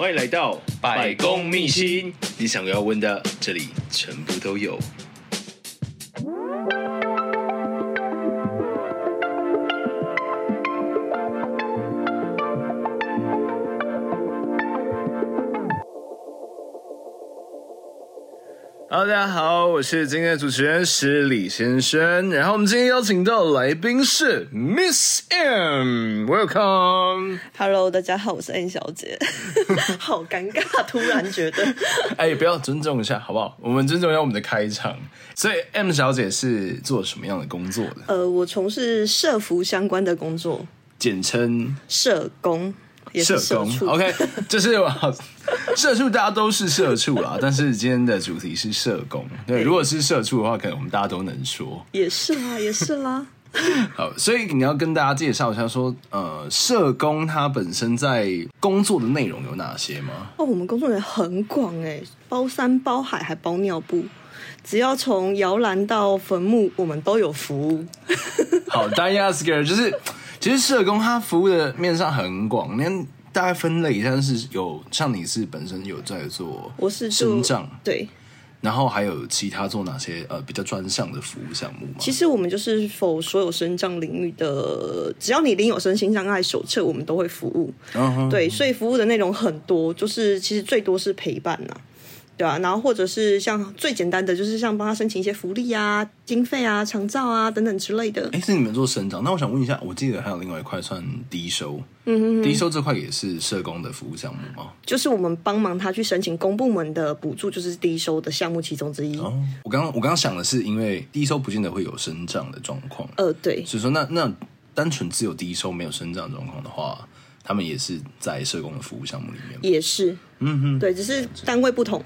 欢迎来到百公秘辛，你想要问的，这里全部都有。Hello，大家好，我是今天的主持人是李先生。然后我们今天邀请到的来宾是 Miss M，Welcome。Hello，大家好，我是 M 小姐。好尴尬，突然觉得。哎，不要尊重一下好不好？我们尊重一下我们的开场。所以 M 小姐是做什么样的工作的？呃，我从事社服相关的工作，简称社工。也是社工，OK，就是 社畜，大家都是社畜啦。但是今天的主题是社工，对，如果是社畜的话，可能我们大家都能说。也是啦，也是啦。好，所以你要跟大家介绍一下，说，呃，社工他本身在工作的内容有哪些吗？哦，我们工作也很广哎，包山包海还包尿布，只要从摇篮到坟墓，我们都有服务。好，大家 ask 就是。其实社工他服务的面上很广，你大概分类一下，是有像你是本身有在做，我是生长对，然后还有其他做哪些呃比较专项的服务项目吗？其实我们就是否所有生障领域的，只要你领有身心障碍手册，我们都会服务。Uh -huh. 对，所以服务的内容很多，就是其实最多是陪伴呐、啊。对啊，然后或者是像最简单的，就是像帮他申请一些福利啊、经费啊、长照啊等等之类的。哎，是你们做生长？那我想问一下，我记得还有另外一块算低收，嗯哼，哼，低收这块也是社工的服务项目吗？就是我们帮忙他去申请公部门的补助，就是低收的项目其中之一。哦，我刚刚我刚刚想的是，因为低收不见得会有生长的状况，呃，对，所以说那那单纯只有低收没有生长状况的话，他们也是在社工的服务项目里面，也是，嗯哼，对，只是单位不同。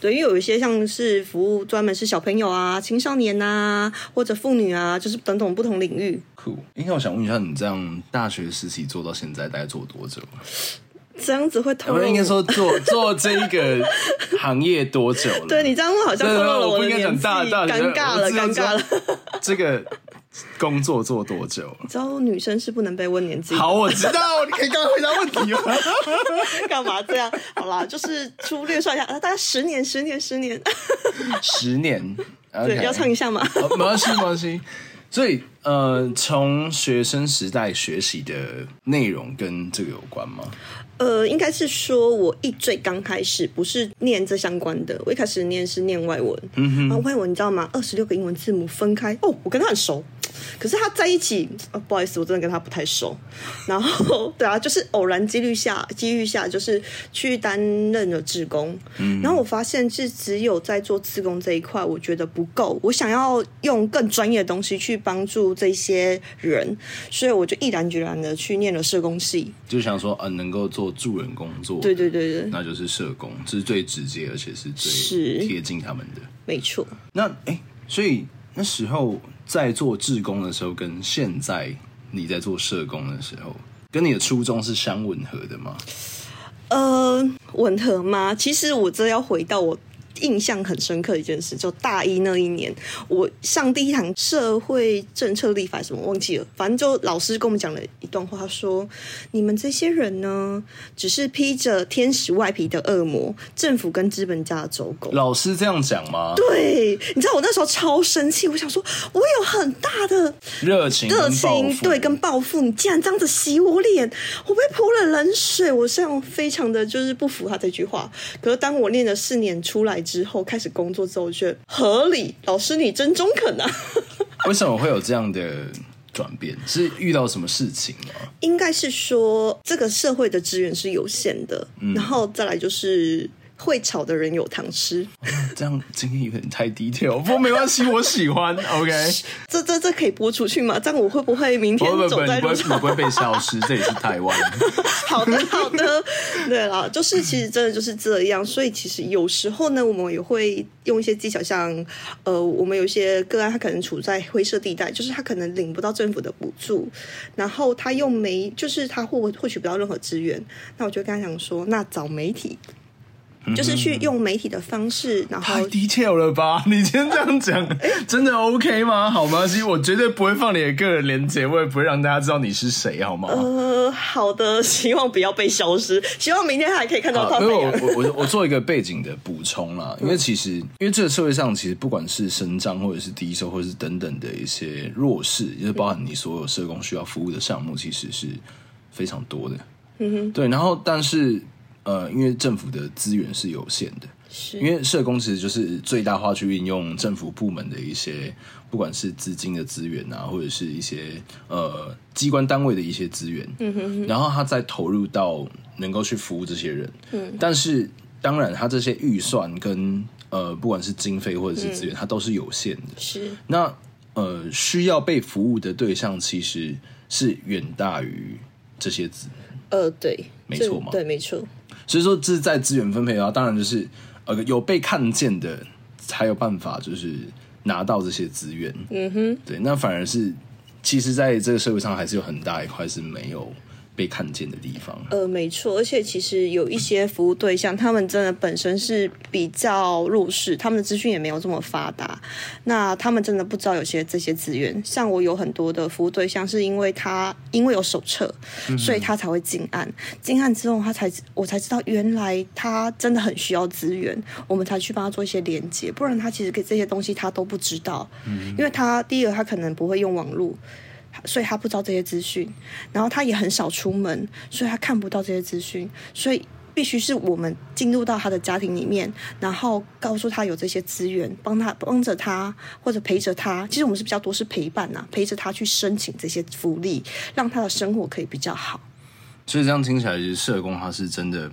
对，因为有一些像是服务专门是小朋友啊、青少年啊，或者妇女啊，就是等等不同领域。酷，因为我想问一下，你这样大学实习做到现在，大概做多久？这样子会透露？我应该说 做做这一个行业多久了？对，你这样好像透露了我的年纪，尴尬了，尴尬了。这个。工作做多久？你知道女生是不能被问年纪。好，我知道，你可以刚刚回答问题吗？干嘛这样？好啦，就是粗略算一下，大概十年，十年，十年，十年。对.要唱一下吗？没关系，没关系。所以，呃，从学生时代学习的内容跟这个有关吗？呃，应该是说，我一最刚开始不是念这相关的，我一开始念是念外文。嗯哼，然后外文你知道吗？二十六个英文字母分开，哦，我跟他很熟。可是他在一起，哦，不好意思，我真的跟他不太熟。然后，对啊，就是偶然几率下，机遇下，就是去担任了志工。嗯，然后我发现是只有在做志工这一块，我觉得不够。我想要用更专业的东西去帮助这些人，所以我就毅然决然的去念了社工系。就想说，呃，能够做助人工作，对对对对，那就是社工，这是最直接而且是最贴近他们的。没错。那哎，所以那时候。在做志工的时候，跟现在你在做社工的时候，跟你的初衷是相吻合的吗？呃，吻合吗？其实我这要回到我。印象很深刻的一件事，就大一那一年，我上第一堂社会政策立法什么忘记了，反正就老师跟我们讲了一段话，他说：“你们这些人呢，只是披着天使外皮的恶魔，政府跟资本家的走狗。”老师这样讲吗？对，你知道我那时候超生气，我想说，我有很大的热情，热情对，跟抱负，你竟然这样子洗我脸，我被泼了冷水，我这样非常的就是不服他这句话。可是当我念了四年出来。之后开始工作之后，觉得合理。老师，你真中肯啊！为什么会有这样的转变？是遇到什么事情吗？应该是说，这个社会的资源是有限的，嗯、然后再来就是。会炒的人有糖吃，这样今天有点太低调，不过没关系，我喜欢。OK，这这这可以播出去吗？这样我会不会明天走在路上？不会被消失？这里是台湾。好的，好的。对了，就是其实真的就是这样，所以其实有时候呢，我们也会用一些技巧，像呃，我们有一些个案，他可能处在灰色地带，就是他可能领不到政府的补助，然后他又没，就是他获获取不到任何资源，那我就跟他讲说，那找媒体。就是去用媒体的方式，然后太 detail 了吧？你先这样讲，真的 OK 吗？好吗？其实我绝对不会放你的个人连结，我也不会让大家知道你是谁，好吗？呃，好的，希望不要被消失，希望明天还可以看到他。因为我 我我我做一个背景的补充啦，因为其实因为这个社会上其实不管是身障或者是低收或者是等等的一些弱势，也就是包含你所有社工需要服务的项目，其实是非常多的。嗯哼，对，然后但是。呃，因为政府的资源是有限的，是。因为社工其实就是最大化去运用政府部门的一些，不管是资金的资源啊，或者是一些呃机关单位的一些资源，嗯哼哼，然后他再投入到能够去服务这些人，嗯，但是当然他这些预算跟呃不管是经费或者是资源，嗯，它都是有限的，是。那呃需要被服务的对象其实是远大于这些资，呃，对，没错嘛，对，没错。所以说，这是在资源分配的话，当然就是呃有被看见的才有办法，就是拿到这些资源。嗯哼，对，那反而是其实在这个社会上还是有很大一块是没有。被看见的地方，呃，没错，而且其实有一些服务对象，他们真的本身是比较弱势，他们的资讯也没有这么发达，那他们真的不知道有些这些资源。像我有很多的服务对象，是因为他因为有手册，所以他才会进案，进案之后他才我才知道原来他真的很需要资源，我们才去帮他做一些连接，不然他其实给这些东西他都不知道，嗯因为他第一个他可能不会用网络。所以他不知道这些资讯，然后他也很少出门，所以他看不到这些资讯，所以必须是我们进入到他的家庭里面，然后告诉他有这些资源，帮他帮着他或者陪着他。其实我们是比较多是陪伴呐，陪着他去申请这些福利，让他的生活可以比较好。所以这样听起来，其实社工他是真的，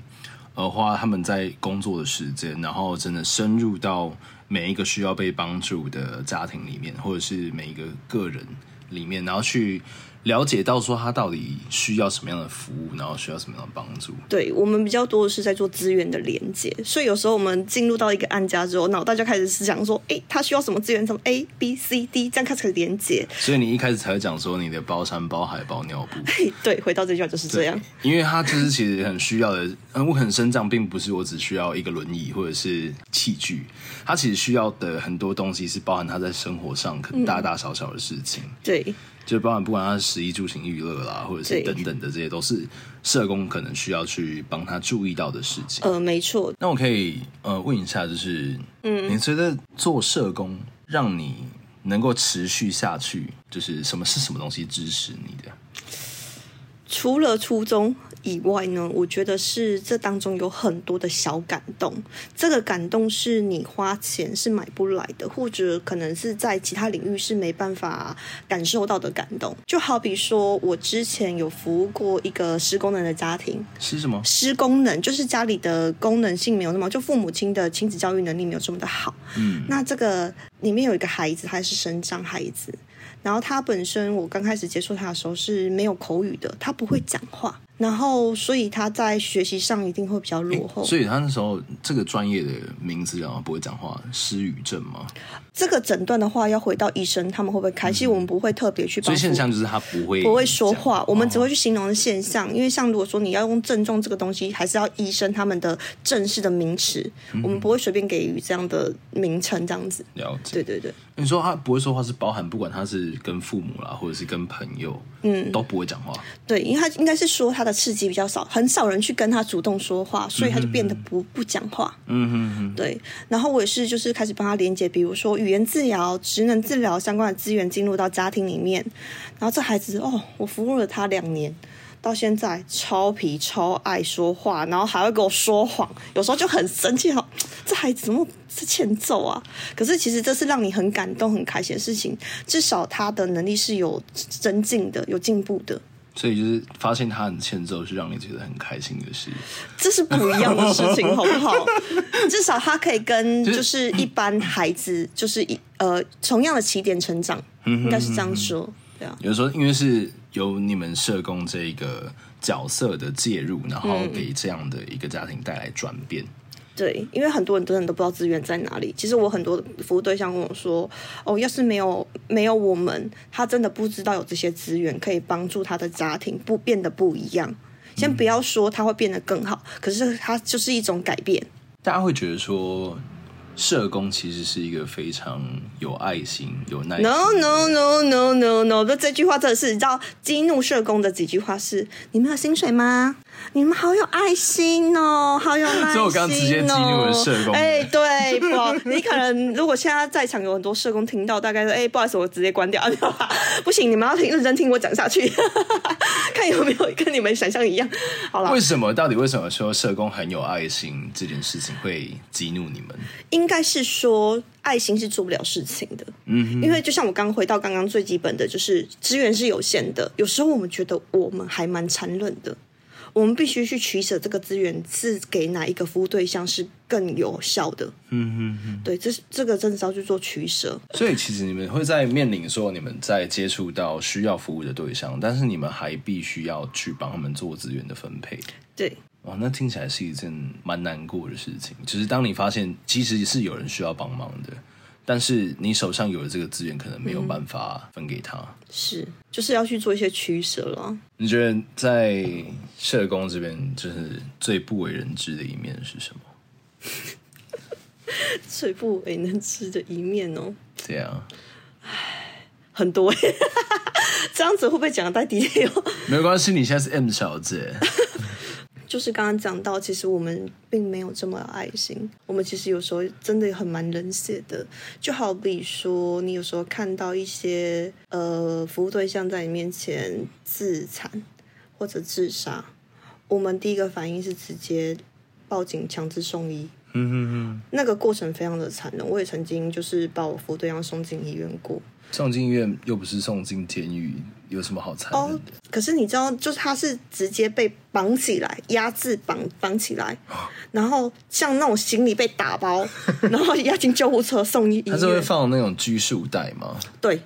呃，花他们在工作的时间，然后真的深入到每一个需要被帮助的家庭里面，或者是每一个个人。里面，然后去了解到说他到底需要什么样的服务，然后需要什么样的帮助。对，我们比较多的是在做资源的连接，所以有时候我们进入到一个案家之后，脑袋就开始思想说，哎，他需要什么资源？从 A、B、C、D 这样开始连接。所以你一开始才会讲说你的包山包海包尿布。对，回到这句话就是这样。因为他就是其实很需要的，嗯，我很生长，并不是我只需要一个轮椅或者是器具，他其实需要的很多东西是包含他在生活上可能大大小小的事情。嗯、对。就包含不管他是食衣住行娱乐啦，或者是等等的这些，都是社工可能需要去帮他注意到的事情。呃，没错。那我可以呃问一下，就是嗯，你觉得做社工让你能够持续下去，就是什么是什么东西支持你的？除了初衷。以外呢，我觉得是这当中有很多的小感动，这个感动是你花钱是买不来的，或者可能是在其他领域是没办法感受到的感动。就好比说我之前有服务过一个失功能的家庭，是什么？失功能就是家里的功能性没有那么，就父母亲的亲子教育能力没有这么的好。嗯，那这个里面有一个孩子，他是生障孩子，然后他本身我刚开始接触他的时候是没有口语的，他不会讲话。然后，所以他在学习上一定会比较落后。所以他那时候这个专业的名字，然后不会讲话，失语症吗？这个诊断的话，要回到医生，他们会不会开？其实我们不会特别去。所以现象就是他不会不会说话，我们只会去形容的现象。因为像如果说你要用症状这个东西，还是要医生他们的正式的名词，我们不会随便给予这样的名称，这样子。了解。对对对。你说他不会说话，是包含不管他是跟父母啦，或者是跟朋友，嗯，都不会讲话。对，因为他应该是说他。的刺激比较少，很少人去跟他主动说话，所以他就变得不不讲话。嗯嗯嗯，对。然后我也是，就是开始帮他连接，比如说语言治疗、职能治疗相关的资源进入到家庭里面。然后这孩子哦，我服务了他两年，到现在超皮、超爱说话，然后还会给我说谎，有时候就很生气。哈，这孩子怎么是欠揍啊？可是其实这是让你很感动、很开心的事情，至少他的能力是有增进的、有进步的。所以就是发现他很欠揍，是让你觉得很开心的事。这是不一样的事情，好不好？至少他可以跟就是一般孩子，就是一呃同样的起点成长，应该是这样说。对啊，有时候因为是由你们社工这一个角色的介入，然后给这样的一个家庭带来转变。对，因为很多人真的都不知道资源在哪里。其实我很多服务对象跟我说：“哦，要是没有没有我们，他真的不知道有这些资源可以帮助他的家庭不变得不一样。先不要说他会变得更好，可是他就是一种改变。大家会觉得说。社工其实是一个非常有爱心、有耐心。No no no no no no！这这句话真的是你知道激怒社工的几句话是：你们有薪水吗？你们好有爱心哦，好有耐心哦。所以我刚刚直接激怒了社工。哎，对，不，你可能如果现在在场有很多社工听到，大概说哎，不好意思，我直接关掉。不行，你们要听认真听我讲下去，看有没有跟你们想象一样。好了，为什么？到底为什么说社工很有爱心这件事情会激怒你们？应该是说，爱心是做不了事情的。嗯，因为就像我刚回到刚刚最基本的就是资源是有限的，有时候我们觉得我们还蛮残忍的，我们必须去取舍这个资源是给哪一个服务对象是更有效的。嗯嗯嗯，对，这是这个真的是要去做取舍。所以其实你们会在面临说你们在接触到需要服务的对象，但是你们还必须要去帮他们做资源的分配。对。哦，那听起来是一件蛮难过的事情。就是当你发现其实是有人需要帮忙的，但是你手上有的这个资源可能没有办法分给他，嗯、是就是要去做一些取舍了。你觉得在社工这边，就是最不为人知的一面是什么？最不为人知的一面哦，对啊，唉，很多哎，这样子会不会讲得太低调？没有关系，你现在是 M 小姐。就是刚刚讲到，其实我们并没有这么有爱心。我们其实有时候真的很蛮冷血的。就好比说，你有时候看到一些呃服务对象在你面前自残或者自杀，我们第一个反应是直接报警强制送医。嗯嗯嗯。那个过程非常的残忍。我也曾经就是把我服务对象送进医院过。送进医院又不是送进监狱，有什么好残忍的？哦，可是你知道，就是他是直接被绑起来，压制绑绑起来，然后像那种行李被打包，然后押进救护车送医。他是会放那种拘束带吗？对，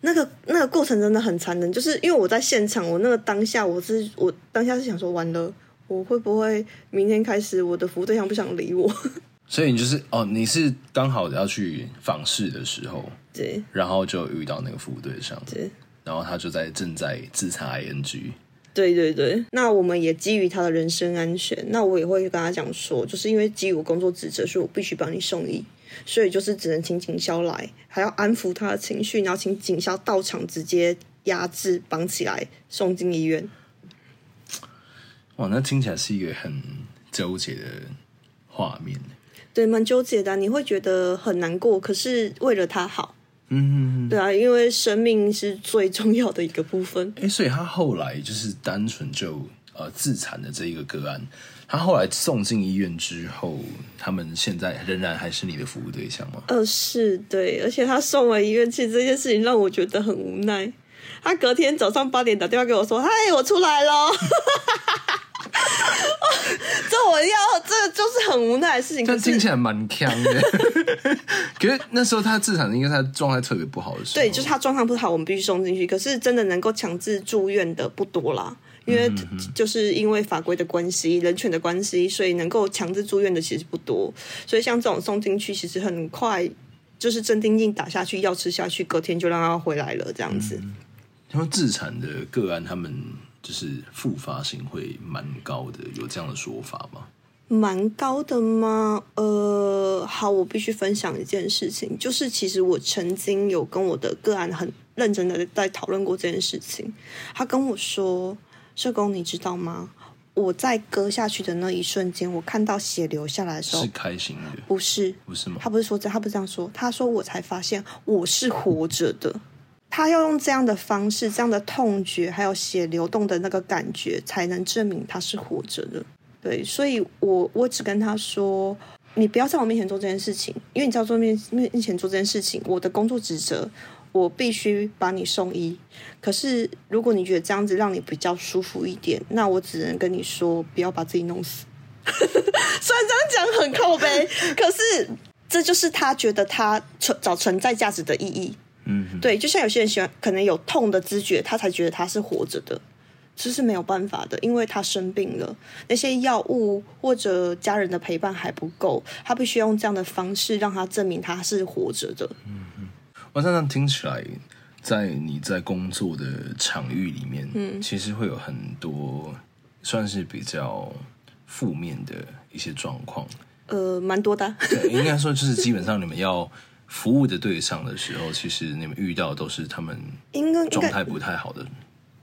那个那个过程真的很残忍，就是因为我在现场，我那个当下我是我当下是想说，完了，我会不会明天开始我的服务对象不想理我？所以你就是哦，你是刚好要去访视的时候。对，然后就遇到那个服务对象，对，然后他就在正在自查 ing，对对对，那我们也基于他的人身安全，那我也会跟他讲说，就是因为基于我工作职责，所以我必须帮你送医，所以就是只能请警消来，还要安抚他的情绪，然后请警消到场直接压制绑起来送进医院。哇，那听起来是一个很纠结的画面，对，蛮纠结的，你会觉得很难过，可是为了他好。嗯，对啊，因为生命是最重要的一个部分。哎，所以他后来就是单纯就呃自残的这一个个案，他后来送进医院之后，他们现在仍然还是你的服务对象吗？呃，是对，而且他送了医院，其实这件事情让我觉得很无奈。他隔天早上八点打电话给我说：“嗨，我出来了。” 这我要，这就是很无奈的事情。但听起来蛮强的。可是那时候他自残，应该他状态特别不好的时候。对，就是他状态不好，我们必须送进去。可是真的能够强制住院的不多啦，因为就是因为法规的关系、人权的关系，所以能够强制住院的其实不多。所以像这种送进去，其实很快就是镇定剂打下去，药吃下去，隔天就让他回来了，这样子。他们自残的个案，他们。就是复发性会蛮高的，有这样的说法吗？蛮高的吗？呃，好，我必须分享一件事情，就是其实我曾经有跟我的个案很认真的在讨论过这件事情。他跟我说：“社工，你知道吗？我在割下去的那一瞬间，我看到血流下来的时候，是开心的，不是？不是吗？他不是说这，他不是这样说。他说我才发现我是活着的。”他要用这样的方式，这样的痛觉，还有血流动的那个感觉，才能证明他是活着的。对，所以我我只跟他说，你不要在我面前做这件事情，因为你在我面面面前做这件事情，我的工作职责，我必须把你送医。可是如果你觉得这样子让你比较舒服一点，那我只能跟你说，不要把自己弄死。虽然这样讲很靠北，可是这就是他觉得他存找存在价值的意义。嗯，对，就像有些人喜欢，可能有痛的知觉，他才觉得他是活着的，这是没有办法的，因为他生病了，那些药物或者家人的陪伴还不够，他必须用这样的方式让他证明他是活着的。嗯嗯，我常常听起来，在你在工作的场域里面，嗯，其实会有很多算是比较负面的一些状况？呃，蛮多的。对，应该说就是基本上你们要服务的对象的时候，其实你们遇到的都是他们应该状态不太好的。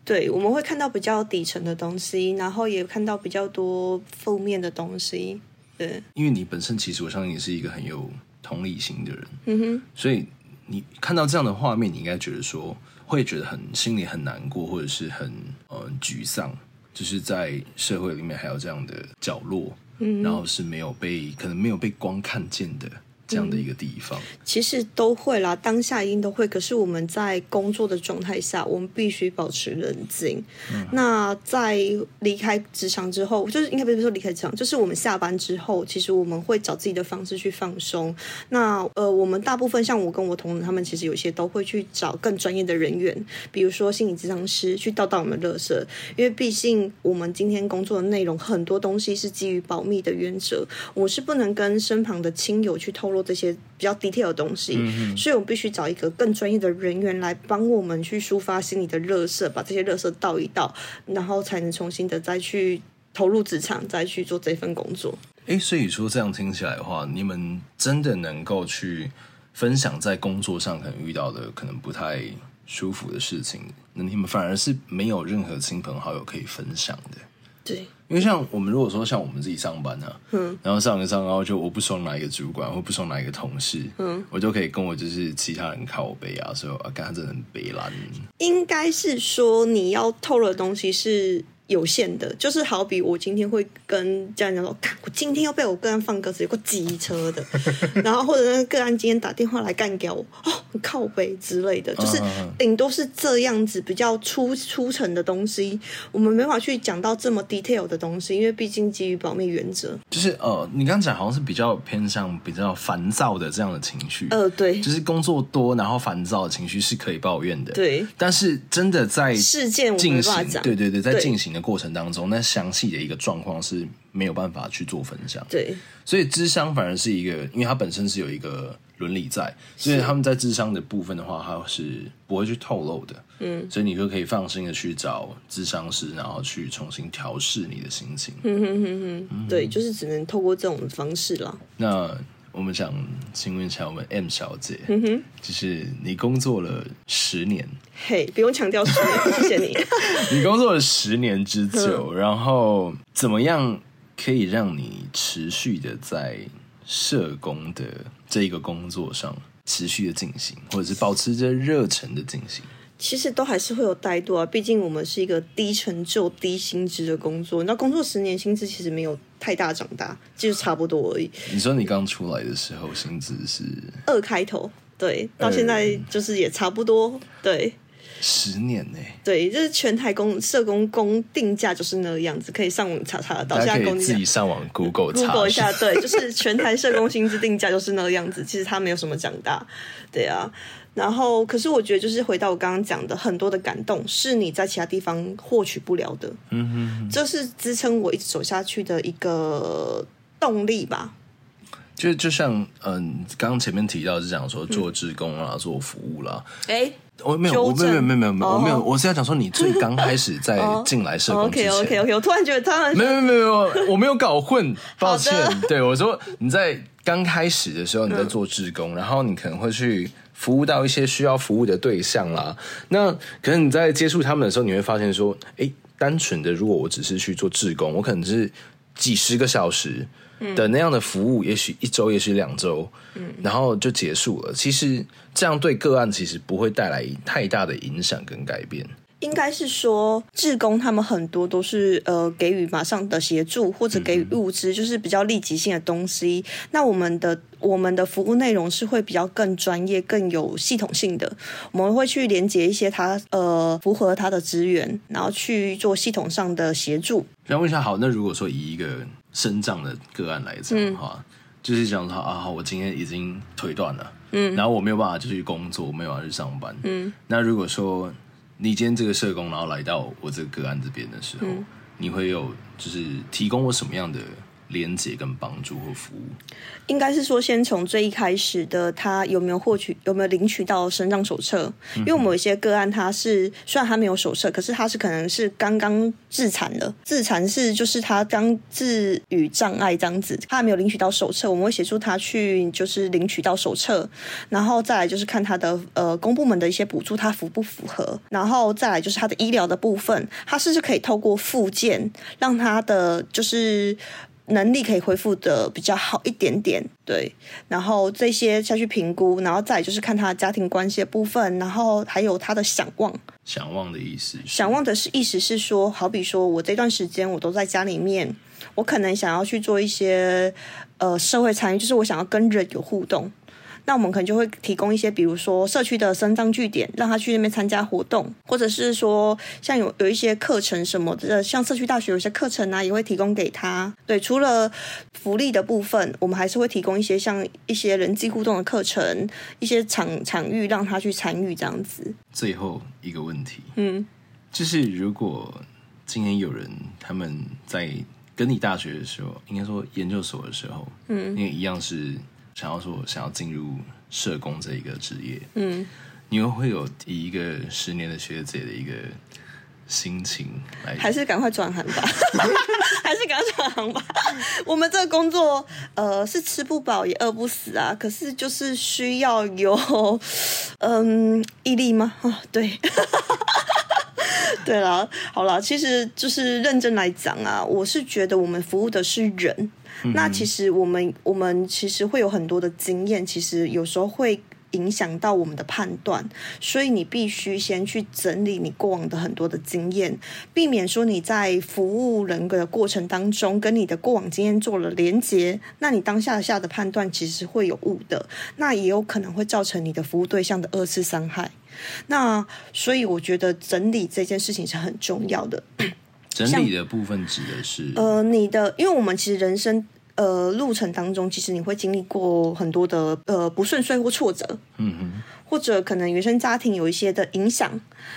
对，我们会看到比较底层的东西，然后也看到比较多负面的东西。对，因为你本身其实我相信你是一个很有同理心的人，嗯哼，所以你看到这样的画面，你应该觉得说会觉得很心里很难过，或者是很呃沮丧，就是在社会里面还有这样的角落，嗯，然后是没有被可能没有被光看见的。这样的一个地方，嗯，其实都会啦，当下一定都会。可是我们在工作的状态下，我们必须保持冷静。嗯、那在离开职场之后，就是应该不是说离开职场，就是我们下班之后，其实我们会找自己的方式去放松。那呃，我们大部分像我跟我同仁他们，其实有些都会去找更专业的人员，比如说心理咨商师去倒倒我们的垃圾，因为毕竟我们今天工作的内容很多东西是基于保密的原则，我是不能跟身旁的亲友去透露。这些比较 detail 的东西，嗯、所以我们必须找一个更专业的人员来帮我们去抒发心里的热色，把这些热色倒一倒，然后才能重新的再去投入职场，再去做这份工作。哎，所以说这样听起来的话，你们真的能够去分享在工作上可能遇到的可能不太舒服的事情，那你们反而是没有任何亲朋好友可以分享的。对，因为像我们如果说像我们自己上班呢、啊，嗯，然后上一上，然后就我不爽哪一个主管，或不爽哪一个同事，嗯，我就可以跟我就是其他人靠背啊，说啊，干他真的很悲蓝。应该是说你要透露的东西是。有限的，就是好比我今天会跟家人讲说，我今天要被我个案放鸽子，有个机车的，然后或者那个个案今天打电话来干掉我，哦，靠北之类的，就是顶多是这样子比较粗粗层的东西，我们没法去讲到这么 detail 的东西，因为毕竟基于保密原则。就是呃，你刚刚讲好像是比较偏向比较烦躁的这样的情绪，呃，对，就是工作多然后烦躁的情绪是可以抱怨的，对，但是真的在事件进行，对对对，在进行的。过程当中，那详细的一个状况是没有办法去做分享。对，所以智商反而是一个，因为它本身是有一个伦理在，所以他们在智商的部分的话，它是不会去透露的。嗯，所以你就可以放心的去找智商师，然后去重新调试你的心情。嗯哼哼哼，嗯、对，就是只能透过这种方式了。那。我们想请问一下，我们 M 小姐，嗯哼，就是你工作了十年，嘿，不用强调十年，谢谢你。你工作了十年之久，嗯、然后怎么样可以让你持续的在社工的这一个工作上持续的进行，或者是保持着热忱的进行？其实都还是会有怠惰啊，毕竟我们是一个低成就、低薪资的工作。那工作十年，薪资其实没有太大长大，就是差不多而已。你说你刚出来的时候，薪资是二开头，对，到现在就是也差不多，对。十年呢？对，就是全台工社工工定价就是那个样子，可以上网查查得到。大家可以自己上网 Google 查 Google 一下，对，就是全台社工薪资定价就是那个样子。其实它没有什么长大，对啊。然后，可是我觉得，就是回到我刚刚讲的，很多的感动是你在其他地方获取不了的。嗯哼哼，这是支撑我一直走下去的一个动力吧。就就像嗯，刚刚前面提到是讲说做志工啦，嗯、做服务啦。哎，我没有，我没有，没有，没有，没有，我没有，我是要讲说你最刚开始在进来社工之前。OK，OK，OK，、okay, okay, okay, 我突然觉得他们没有，没有，没有，我没有搞混，抱歉。的对我说你在刚开始的时候你在做志工，嗯、然后你可能会去。服务到一些需要服务的对象啦，那可能你在接触他们的时候，你会发现说，诶，单纯的如果我只是去做志工，我可能是几十个小时的那样的服务，也许一周，也许两周，然后就结束了。其实这样对个案其实不会带来太大的影响跟改变。应该是说，志工他们很多都是呃给予马上的协助，或者给予物资，就是比较立即性的东西。那我们的我们的服务内容是会比较更专业、更有系统性的。我们会去连接一些他呃符合他的资源，然后去做系统上的协助。想问一下，好，那如果说以一个身障的个案来讲的话，嗯、就是讲说啊，我今天已经腿断了，嗯，然后我没有办法就去工作，没有办法去上班，嗯，那如果说。你今天这个社工，然后来到我这个个案这边的时候，嗯、你会有就是提供我什么样的连接跟帮助和服务？应该是说，先从最一开始的他有没有获取、有没有领取到身障手册？因为我们有一些个案，他是虽然他没有手册，可是他是可能是刚刚自残了，自残是就是他刚自语障碍这样子，他还没有领取到手册，我们会协助他去就是领取到手册，然后再来就是看他的呃公部门的一些补助他符不符合，然后再来就是他的医疗的部分，他是不是可以透过附件让他的就是。能力可以恢复的比较好一点点，对，然后这些下去评估，然后再就是看他的家庭关系的部分，然后还有他的想望。想望的意思，想望的是意思是说，好比说我这段时间我都在家里面，我可能想要去做一些呃社会参与，就是我想要跟人有互动。那我们可能就会提供一些，比如说社区的身障据点，让他去那边参加活动，或者是说像有有一些课程什么的，像社区大学有些课程啊，也会提供给他。对，除了福利的部分，我们还是会提供一些像一些人际互动的课程，一些场场域让他去参与这样子。最后一个问题，嗯，就是如果今天有人他们在跟你大学的时候，应该说研究所的时候，嗯，因为一样是。想要说想要进入社工这一个职业，嗯，你又会有以一个十年的学姐的一个心情来，还是赶快转行吧，还是赶快转行吧。我们这个工作，呃，是吃不饱也饿不死啊。可是就是需要有，嗯，毅力吗？啊，对，对啦，好啦，其实就是认真来讲啊，我是觉得我们服务的是人。那其实我们我们其实会有很多的经验，其实有时候会影响到我们的判断，所以你必须先去整理你过往的很多的经验，避免说你在服务人格的过程当中跟你的过往经验做了连结，那你当下下的判断其实会有误的，那也有可能会造成你的服务对象的二次伤害。那所以我觉得整理这件事情是很重要的。整理的部分指的是呃，你的，因为我们其实人生呃路程当中，其实你会经历过很多的呃不顺遂或挫折，嗯哼。或者可能原生家庭有一些的影响，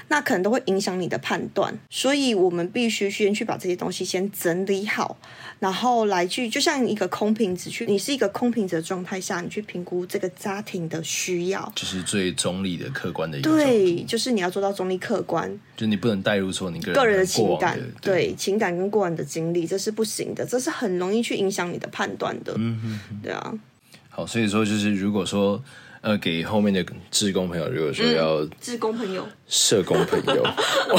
那可能都会影响你的判断，所以我们必须先去把这些东西先整理好，然后来去就像一个空瓶子去，你是一个空瓶子的状态下，你去评估这个家庭的需要，就是最中立的、客观的一个。对，就是你要做到中立客观，就你不能带入说你个人，个人的情感，对，对情感跟过往的经历，这是不行的，这是很容易去影响你的判断的。嗯哼哼，对啊。好，所以说就是如果说。呃，给后面的志工朋友，如果说要志工朋友、社工朋友，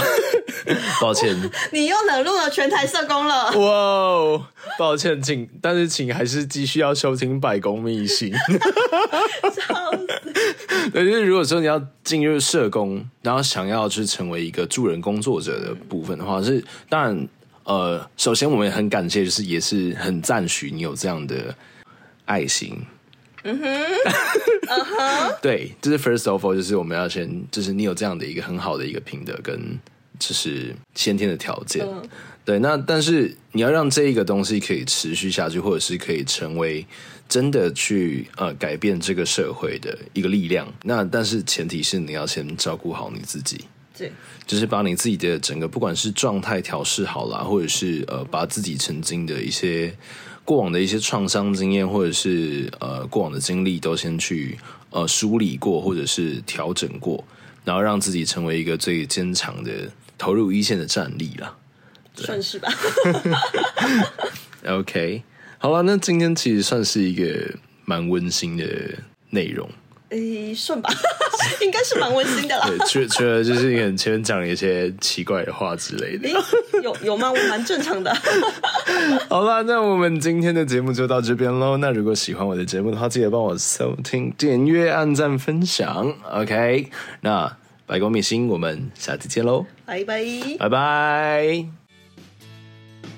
抱歉，你又冷落了全台社工了。哇，抱歉，请，但是请还是继续要收听百工秘辛。笑死！对，就是如果说你要进入社工，然后想要去成为一个助人工作者的部分的话，是当然，呃，首先我们也很感谢，就是也是很赞许你有这样的爱心。嗯哼，嗯哼，对，就是 first of all，就是我们要先，就是你有这样的一个很好的一个品德跟就是先天的条件，嗯、对。那但是你要让这一个东西可以持续下去，或者是可以成为真的去呃改变这个社会的一个力量，那但是前提是你要先照顾好你自己，对，就是把你自己的整个不管是状态调试好了，或者是呃把自己曾经的一些。过往的一些创伤经验，或者是呃过往的经历，都先去呃梳理过，或者是调整过，然后让自己成为一个最坚强的投入一线的战力了，算是吧。OK，好了，那今天其实算是一个蛮温馨的内容。诶，顺吧，应该是蛮温馨的啦。对，除除了就是你很前面讲了一些奇怪的话之类的，有有吗？我蛮正常的。好了，那我们今天的节目就到这边喽。那如果喜欢我的节目的话，记得帮我收听、点阅、按赞、分享。OK，那白光明星，我们下次见喽，拜拜，拜拜。